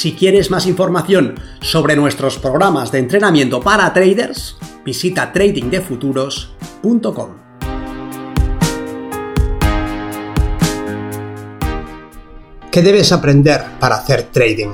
Si quieres más información sobre nuestros programas de entrenamiento para traders, visita tradingdefuturos.com. ¿Qué debes aprender para hacer trading?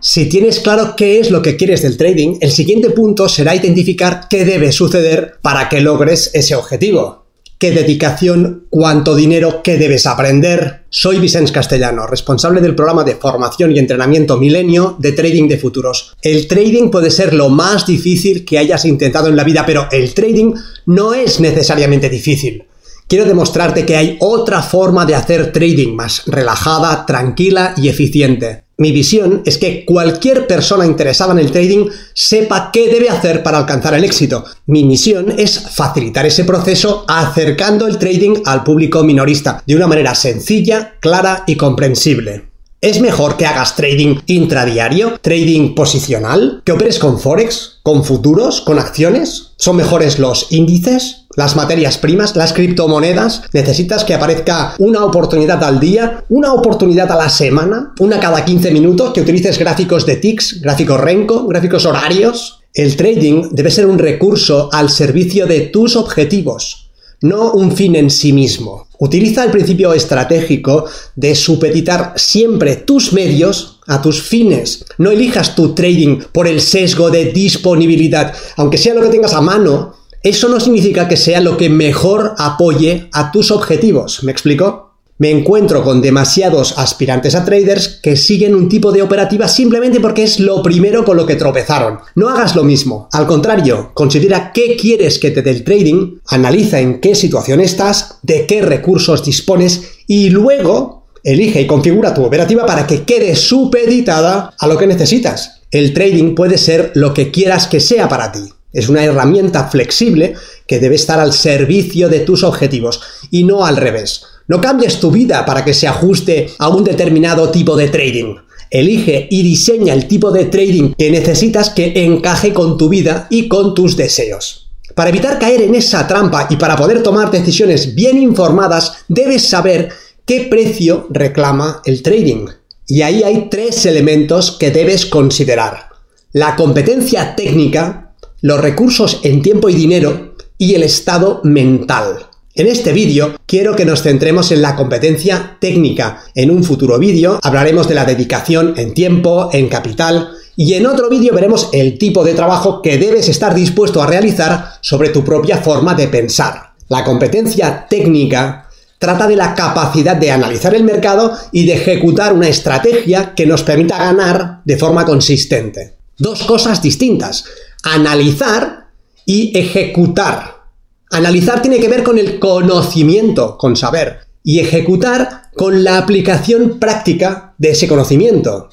Si tienes claro qué es lo que quieres del trading, el siguiente punto será identificar qué debe suceder para que logres ese objetivo qué dedicación, cuánto dinero, qué debes aprender. Soy Vicens Castellano, responsable del programa de formación y entrenamiento milenio de trading de futuros. El trading puede ser lo más difícil que hayas intentado en la vida, pero el trading no es necesariamente difícil. Quiero demostrarte que hay otra forma de hacer trading más relajada, tranquila y eficiente. Mi visión es que cualquier persona interesada en el trading sepa qué debe hacer para alcanzar el éxito. Mi misión es facilitar ese proceso acercando el trading al público minorista de una manera sencilla, clara y comprensible. ¿Es mejor que hagas trading intradiario, trading posicional, que operes con forex, con futuros, con acciones? ¿Son mejores los índices? Las materias primas, las criptomonedas, necesitas que aparezca una oportunidad al día, una oportunidad a la semana, una cada 15 minutos, que utilices gráficos de ticks, gráficos Renko, gráficos horarios. El trading debe ser un recurso al servicio de tus objetivos, no un fin en sí mismo. Utiliza el principio estratégico de supeditar siempre tus medios a tus fines. No elijas tu trading por el sesgo de disponibilidad, aunque sea lo que tengas a mano, eso no significa que sea lo que mejor apoye a tus objetivos. ¿Me explico? Me encuentro con demasiados aspirantes a traders que siguen un tipo de operativa simplemente porque es lo primero con lo que tropezaron. No hagas lo mismo. Al contrario, considera qué quieres que te dé el trading, analiza en qué situación estás, de qué recursos dispones y luego elige y configura tu operativa para que quede supeditada a lo que necesitas. El trading puede ser lo que quieras que sea para ti. Es una herramienta flexible que debe estar al servicio de tus objetivos y no al revés. No cambies tu vida para que se ajuste a un determinado tipo de trading. Elige y diseña el tipo de trading que necesitas que encaje con tu vida y con tus deseos. Para evitar caer en esa trampa y para poder tomar decisiones bien informadas, debes saber qué precio reclama el trading. Y ahí hay tres elementos que debes considerar. La competencia técnica, los recursos en tiempo y dinero y el estado mental. En este vídeo quiero que nos centremos en la competencia técnica. En un futuro vídeo hablaremos de la dedicación en tiempo, en capital y en otro vídeo veremos el tipo de trabajo que debes estar dispuesto a realizar sobre tu propia forma de pensar. La competencia técnica trata de la capacidad de analizar el mercado y de ejecutar una estrategia que nos permita ganar de forma consistente. Dos cosas distintas analizar y ejecutar. Analizar tiene que ver con el conocimiento, con saber, y ejecutar con la aplicación práctica de ese conocimiento.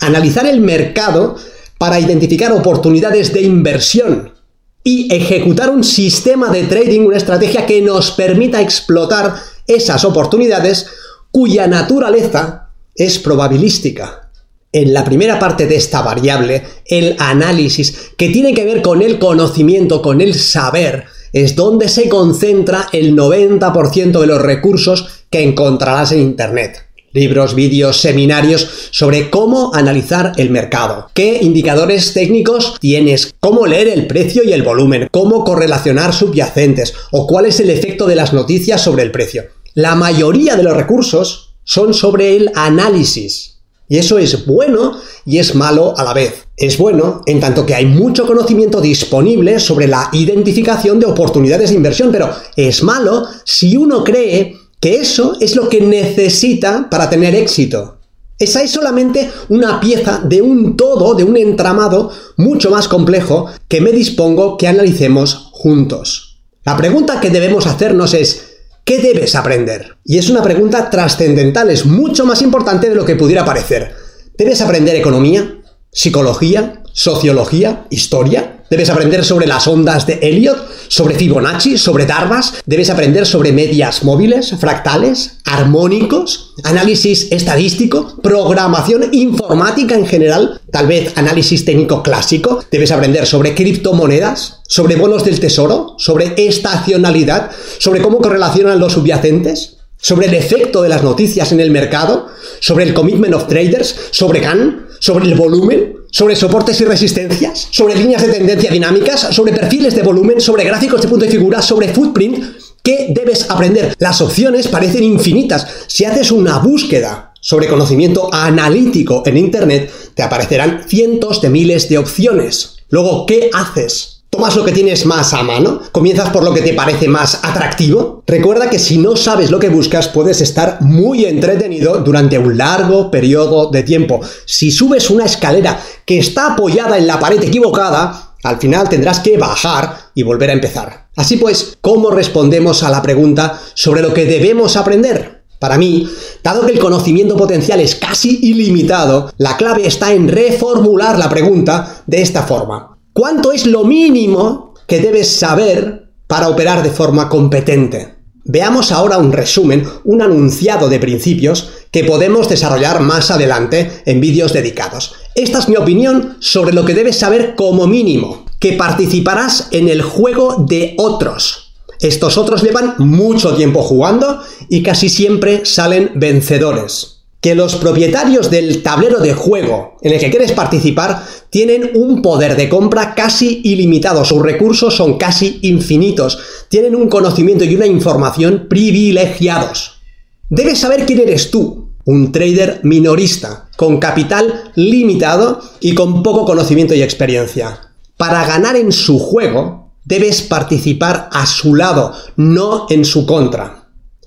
Analizar el mercado para identificar oportunidades de inversión y ejecutar un sistema de trading, una estrategia que nos permita explotar esas oportunidades cuya naturaleza es probabilística en la primera parte de esta variable, el análisis, que tiene que ver con el conocimiento, con el saber, es donde se concentra el 90% de los recursos que encontrarás en Internet. Libros, vídeos, seminarios sobre cómo analizar el mercado, qué indicadores técnicos tienes, cómo leer el precio y el volumen, cómo correlacionar subyacentes o cuál es el efecto de las noticias sobre el precio. La mayoría de los recursos son sobre el análisis, y eso es bueno y es malo a la vez. Es bueno en tanto que hay mucho conocimiento disponible sobre la identificación de oportunidades de inversión, pero es malo si uno cree que eso es lo que necesita para tener éxito. Esa es solamente una pieza de un todo, de un entramado mucho más complejo que me dispongo que analicemos juntos. La pregunta que debemos hacernos es, ¿Qué debes aprender? Y es una pregunta trascendental, es mucho más importante de lo que pudiera parecer. ¿Debes aprender economía? psicología, sociología, historia. Debes aprender sobre las ondas de Elliot, sobre Fibonacci, sobre Darvas. Debes aprender sobre medias móviles, fractales, armónicos, análisis estadístico, programación informática en general, tal vez análisis técnico clásico. Debes aprender sobre criptomonedas, sobre bonos del tesoro, sobre estacionalidad, sobre cómo correlacionan los subyacentes, sobre el efecto de las noticias en el mercado, sobre el commitment of traders, sobre GAN, sobre el volumen, sobre soportes y resistencias, sobre líneas de tendencia dinámicas, sobre perfiles de volumen, sobre gráficos de punto de figura, sobre footprint. ¿Qué debes aprender? Las opciones parecen infinitas. Si haces una búsqueda sobre conocimiento analítico en Internet, te aparecerán cientos de miles de opciones. Luego, ¿qué haces? ¿Tomas lo que tienes más a mano? ¿Comienzas por lo que te parece más atractivo? Recuerda que si no sabes lo que buscas puedes estar muy entretenido durante un largo periodo de tiempo. Si subes una escalera que está apoyada en la pared equivocada, al final tendrás que bajar y volver a empezar. Así pues, ¿cómo respondemos a la pregunta sobre lo que debemos aprender? Para mí, dado que el conocimiento potencial es casi ilimitado, la clave está en reformular la pregunta de esta forma. ¿Cuánto es lo mínimo que debes saber para operar de forma competente? Veamos ahora un resumen, un anunciado de principios que podemos desarrollar más adelante en vídeos dedicados. Esta es mi opinión sobre lo que debes saber como mínimo, que participarás en el juego de otros. Estos otros llevan mucho tiempo jugando y casi siempre salen vencedores que los propietarios del tablero de juego en el que quieres participar tienen un poder de compra casi ilimitado, sus recursos son casi infinitos, tienen un conocimiento y una información privilegiados. Debes saber quién eres tú, un trader minorista, con capital limitado y con poco conocimiento y experiencia. Para ganar en su juego, debes participar a su lado, no en su contra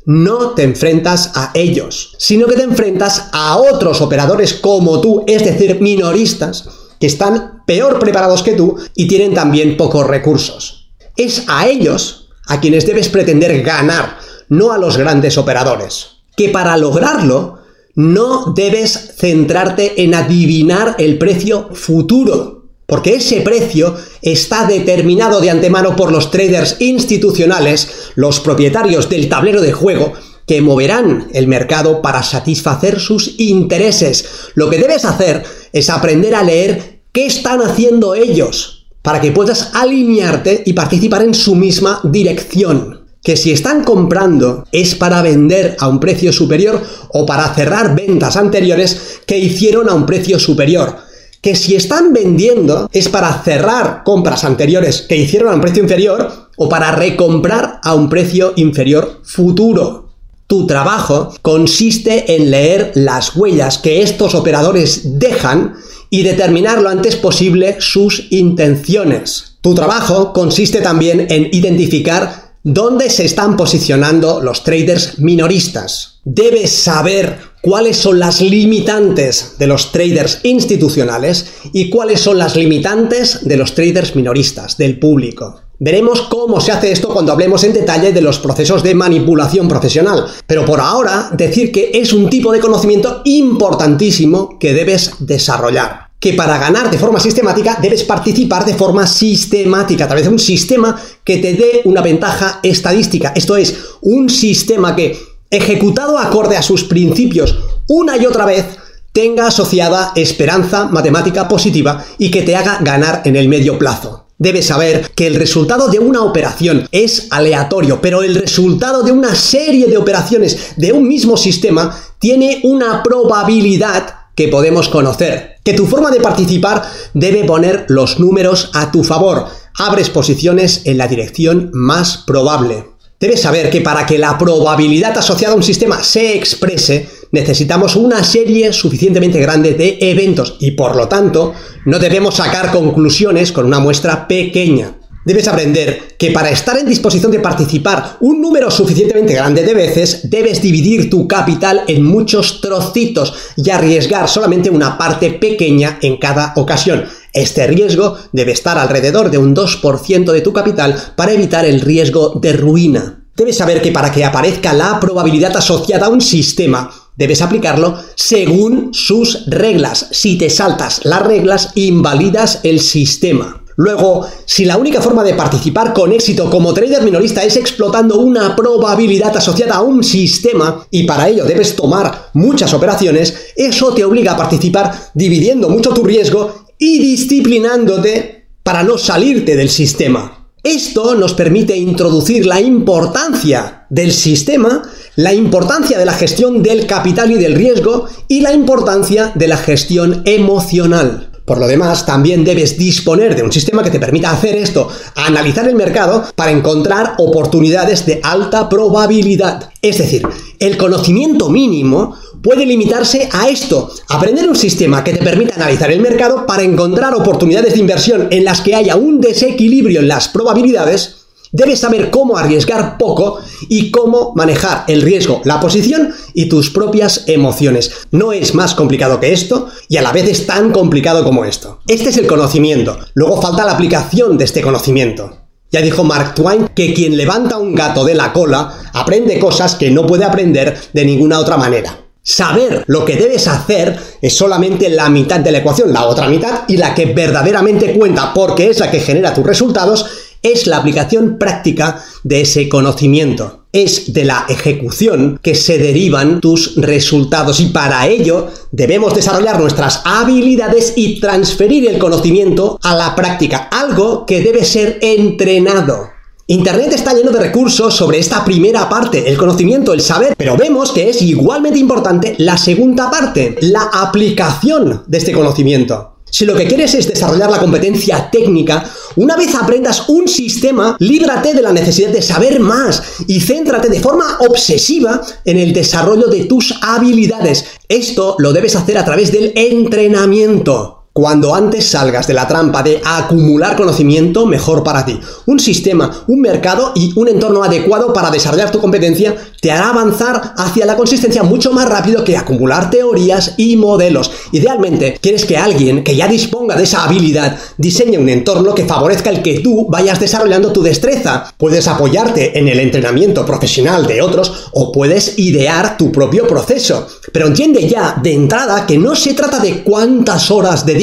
no te enfrentas a ellos, sino que te enfrentas a otros operadores como tú, es decir, minoristas, que están peor preparados que tú y tienen también pocos recursos. Es a ellos a quienes debes pretender ganar, no a los grandes operadores. Que para lograrlo, no debes centrarte en adivinar el precio futuro, porque ese precio está determinado de antemano por los traders institucionales, los propietarios del tablero de juego, que moverán el mercado para satisfacer sus intereses. Lo que debes hacer es aprender a leer qué están haciendo ellos, para que puedas alinearte y participar en su misma dirección. Que si están comprando es para vender a un precio superior o para cerrar ventas anteriores que hicieron a un precio superior que si están vendiendo es para cerrar compras anteriores que hicieron a un precio inferior o para recomprar a un precio inferior futuro. Tu trabajo consiste en leer las huellas que estos operadores dejan y determinar lo antes posible sus intenciones. Tu trabajo consiste también en identificar dónde se están posicionando los traders minoristas. Debes saber cuáles son las limitantes de los traders institucionales y cuáles son las limitantes de los traders minoristas, del público. Veremos cómo se hace esto cuando hablemos en detalle de los procesos de manipulación profesional, pero por ahora decir que es un tipo de conocimiento importantísimo que debes desarrollar que para ganar de forma sistemática debes participar de forma sistemática, a través de un sistema que te dé una ventaja estadística. Esto es, un sistema que ejecutado acorde a sus principios una y otra vez, tenga asociada esperanza matemática positiva y que te haga ganar en el medio plazo. Debes saber que el resultado de una operación es aleatorio, pero el resultado de una serie de operaciones de un mismo sistema tiene una probabilidad que podemos conocer. Que tu forma de participar debe poner los números a tu favor. Abres posiciones en la dirección más probable. Debes saber que para que la probabilidad asociada a un sistema se exprese, necesitamos una serie suficientemente grande de eventos y por lo tanto no debemos sacar conclusiones con una muestra pequeña. Debes aprender que para estar en disposición de participar un número suficientemente grande de veces, debes dividir tu capital en muchos trocitos y arriesgar solamente una parte pequeña en cada ocasión. Este riesgo debe estar alrededor de un 2% de tu capital para evitar el riesgo de ruina. Debes saber que para que aparezca la probabilidad asociada a un sistema, debes aplicarlo según sus reglas. Si te saltas las reglas, invalidas el sistema. Luego, si la única forma de participar con éxito como trader minorista es explotando una probabilidad asociada a un sistema y para ello debes tomar muchas operaciones, eso te obliga a participar dividiendo mucho tu riesgo y disciplinándote para no salirte del sistema. Esto nos permite introducir la importancia del sistema, la importancia de la gestión del capital y del riesgo y la importancia de la gestión emocional. Por lo demás, también debes disponer de un sistema que te permita hacer esto, analizar el mercado para encontrar oportunidades de alta probabilidad. Es decir, el conocimiento mínimo puede limitarse a esto, aprender un sistema que te permita analizar el mercado para encontrar oportunidades de inversión en las que haya un desequilibrio en las probabilidades Debes saber cómo arriesgar poco y cómo manejar el riesgo, la posición y tus propias emociones. No es más complicado que esto y a la vez es tan complicado como esto. Este es el conocimiento. Luego falta la aplicación de este conocimiento. Ya dijo Mark Twain que quien levanta un gato de la cola aprende cosas que no puede aprender de ninguna otra manera. Saber lo que debes hacer es solamente la mitad de la ecuación, la otra mitad y la que verdaderamente cuenta porque es la que genera tus resultados es la aplicación práctica de ese conocimiento. Es de la ejecución que se derivan tus resultados y para ello debemos desarrollar nuestras habilidades y transferir el conocimiento a la práctica, algo que debe ser entrenado. Internet está lleno de recursos sobre esta primera parte, el conocimiento, el saber, pero vemos que es igualmente importante la segunda parte, la aplicación de este conocimiento. Si lo que quieres es desarrollar la competencia técnica, una vez aprendas un sistema, líbrate de la necesidad de saber más y céntrate de forma obsesiva en el desarrollo de tus habilidades. Esto lo debes hacer a través del entrenamiento. Cuando antes salgas de la trampa de acumular conocimiento, mejor para ti. Un sistema, un mercado y un entorno adecuado para desarrollar tu competencia te hará avanzar hacia la consistencia mucho más rápido que acumular teorías y modelos. Idealmente, quieres que alguien que ya disponga de esa habilidad diseñe un entorno que favorezca el que tú vayas desarrollando tu destreza. Puedes apoyarte en el entrenamiento profesional de otros o puedes idear tu propio proceso. Pero entiende ya de entrada que no se trata de cuántas horas de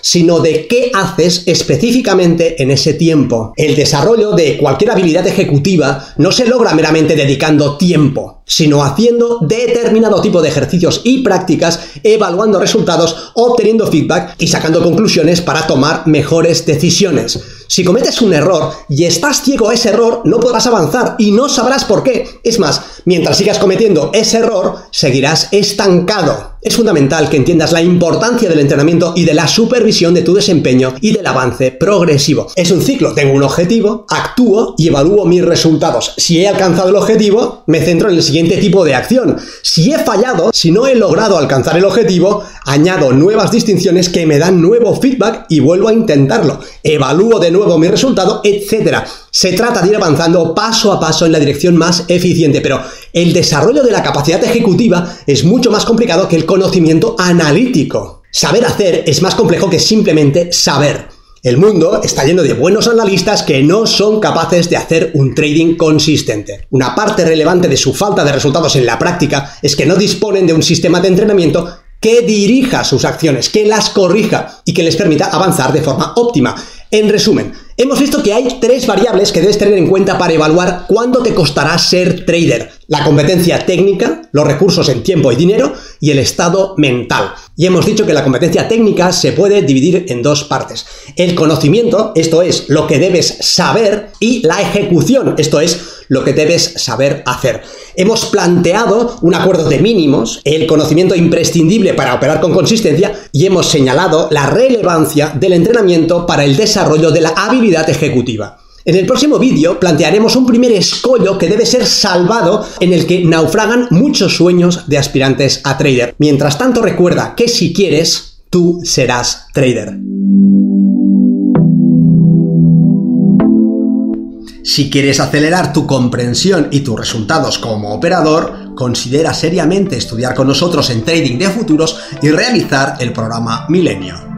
sino de qué haces específicamente en ese tiempo. El desarrollo de cualquier habilidad ejecutiva no se logra meramente dedicando tiempo, sino haciendo determinado tipo de ejercicios y prácticas, evaluando resultados, obteniendo feedback y sacando conclusiones para tomar mejores decisiones. Si cometes un error y estás ciego a ese error, no podrás avanzar y no sabrás por qué. Es más, mientras sigas cometiendo ese error, seguirás estancado. Es fundamental que entiendas la importancia del entrenamiento y de la supervisión de tu desempeño y del avance progresivo. Es un ciclo, tengo un objetivo, actúo y evalúo mis resultados. Si he alcanzado el objetivo, me centro en el siguiente tipo de acción. Si he fallado, si no he logrado alcanzar el objetivo, añado nuevas distinciones que me dan nuevo feedback y vuelvo a intentarlo. Evalúo de nuevo mi resultado, etc. Se trata de ir avanzando paso a paso en la dirección más eficiente, pero el desarrollo de la capacidad ejecutiva es mucho más complicado que el conocimiento analítico. Saber hacer es más complejo que simplemente saber. El mundo está lleno de buenos analistas que no son capaces de hacer un trading consistente. Una parte relevante de su falta de resultados en la práctica es que no disponen de un sistema de entrenamiento que dirija sus acciones, que las corrija y que les permita avanzar de forma óptima. En resumen, hemos visto que hay tres variables que debes tener en cuenta para evaluar cuánto te costará ser trader. La competencia técnica, los recursos en tiempo y dinero y el estado mental. Y hemos dicho que la competencia técnica se puede dividir en dos partes. El conocimiento, esto es lo que debes saber, y la ejecución, esto es lo que debes saber hacer. Hemos planteado un acuerdo de mínimos, el conocimiento imprescindible para operar con consistencia y hemos señalado la relevancia del entrenamiento para el desarrollo de la habilidad ejecutiva. En el próximo vídeo plantearemos un primer escollo que debe ser salvado en el que naufragan muchos sueños de aspirantes a trader. Mientras tanto recuerda que si quieres, tú serás trader. Si quieres acelerar tu comprensión y tus resultados como operador, considera seriamente estudiar con nosotros en Trading de Futuros y realizar el programa Milenio.